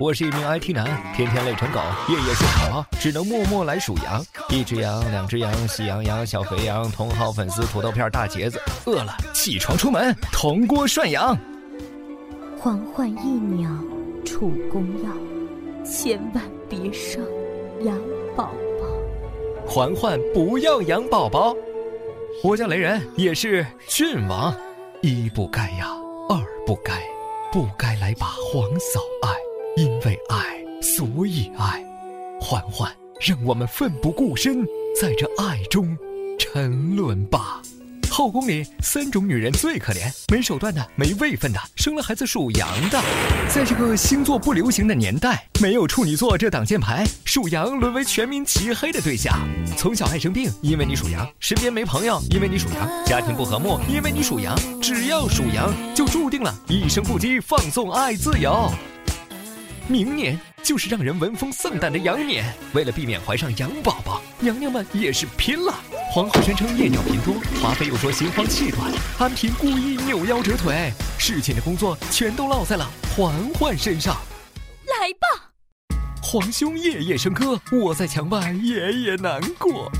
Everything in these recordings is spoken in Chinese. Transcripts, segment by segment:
我是一名 IT 男，天天累成狗，夜夜睡不着，只能默默来数羊。一只羊，两只羊，喜羊羊，小肥羊，茼蒿粉丝，土豆片，大茄子。饿了，起床出门，铜锅涮羊。嬛嬛一鸟，楚公要，千万别生羊宝宝。嬛嬛不要养宝宝。我叫雷人，也是郡王。一不该呀，二不该，不该来把皇嫂爱，因为爱，所以爱。嬛嬛，让我们奋不顾身，在这爱中沉沦吧。后宫里三种女人最可怜：没手段的，没位分的，生了孩子属羊的。在这个星座不流行的年代，没有处女座这挡箭牌，属羊沦为全民齐黑的对象。从小爱生病，因为你属羊；身边没朋友，因为你属羊；家庭不和睦，因为你属羊。只要属羊，就注定了一生不羁，放纵爱自由。明年就是让人闻风丧胆的羊年，为了避免怀上羊宝宝，娘娘们也是拼了。皇后宣称夜尿频多，华妃又说心慌气短，安嫔故意扭腰折腿，侍寝的工作全都落在了嬛嬛身上。来吧，皇兄夜夜笙歌，我在墙外夜夜难过。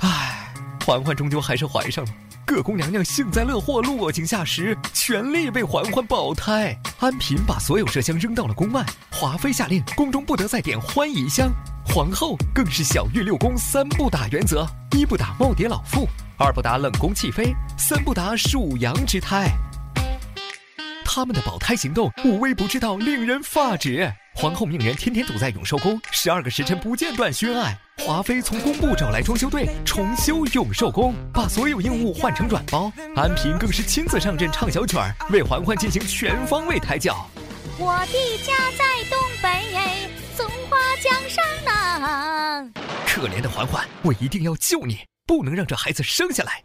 唉，嬛嬛终究还是怀上了。各宫娘娘幸灾乐祸，落井下石，全力为嬛嬛保胎。安嫔把所有麝香扔到了宫外，华妃下令宫中不得再点欢宜香。皇后更是小玉六宫三不打原则：一不打耄耋老妇，二不打冷宫弃妃，三不打属羊之胎。他们的保胎行动无微不至到令人发指。皇后命人天天堵在永寿宫，十二个时辰不间断宣爱。华妃从工部找来装修队重修永寿宫，把所有硬物换成软包。安嫔更是亲自上阵唱小曲儿，为嬛嬛进行全方位胎教。我的家在东北，松花江上呢。可怜的嬛嬛，我一定要救你，不能让这孩子生下来。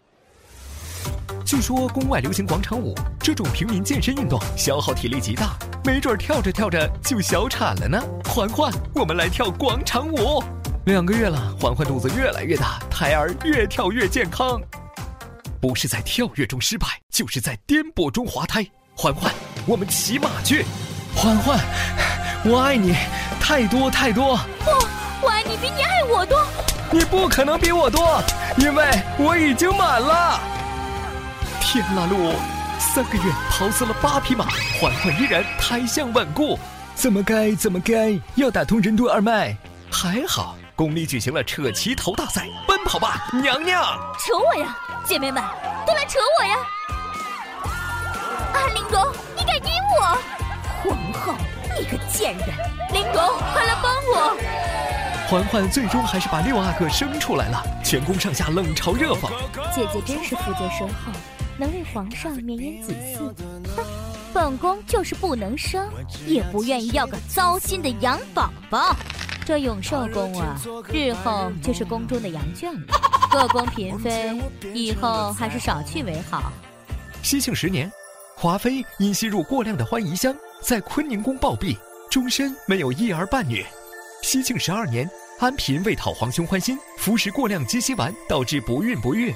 据说宫外流行广场舞，这种平民健身运动消耗体力极大，没准跳着跳着就小产了呢。环环，我们来跳广场舞。两个月了，环环肚子越来越大，胎儿越跳越健康。不是在跳跃中失败，就是在颠簸中滑胎。环环，我们骑马去。环环，我爱你，太多太多。不，我爱你比你爱我多。你不可能比我多，因为我已经满了。天啦噜！三个月跑死了八匹马，嬛嬛依然胎相稳固。怎么该怎么该，要打通任督二脉。还好宫里举行了扯旗头大赛，奔跑吧娘娘！扯我呀，姐妹们都来扯我呀！啊，玲珑，你敢阴我！皇后，你个贱人！玲珑，快来帮我！嬛嬛最终还是把六阿哥生出来了，全宫上下冷嘲热讽。姐姐真是福泽深厚。能为皇上绵延子嗣，哼！本宫就是不能生，也不愿意要个糟心的羊宝宝。这永寿宫啊，日后就是宫中的羊圈了。各宫嫔妃以后还是少去为好。西庆十年，华妃因吸入过量的欢宜香，在坤宁宫暴毙，终身没有一儿半女。西庆十二年，安嫔为讨皇兄欢心，服食过量鸡西丸，导致不孕不育。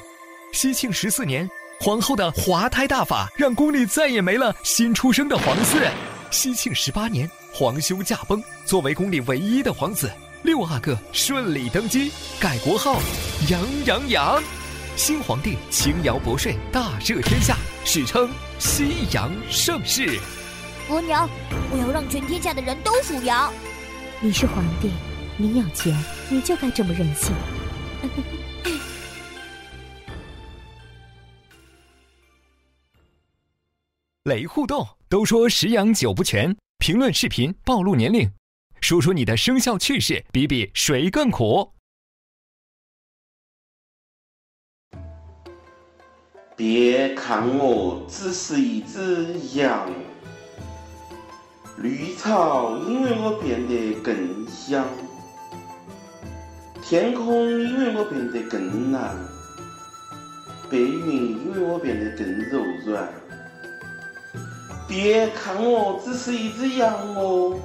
西庆十四年。皇后的滑胎大法，让宫里再也没了新出生的皇嗣。熙庆十八年，皇兄驾崩，作为宫里唯一的皇子，六阿哥顺利登基，改国号杨杨杨。新皇帝轻徭薄税，大赦天下，史称西洋盛世。额娘，我要让全天下的人都属羊。你是皇帝，你有钱，你就该这么任性。雷互动都说十羊九不全，评论视频暴露年龄，说说你的生肖趣事，比比谁更苦。别看我只是一只羊，绿草因为我变得更香，天空因为我变得更蓝，白云因为我变得更柔软。别看我只是一只羊哦，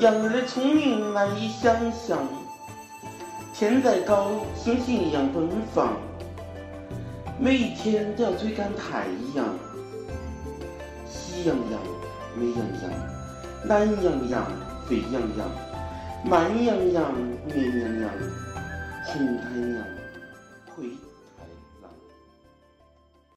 羊儿的聪明难以想象。天再高，星星一样奔放，每一天都要追赶太阳。喜羊羊，美羊羊，懒羊羊，沸羊羊，慢羊羊，绵羊羊，红太阳，灰。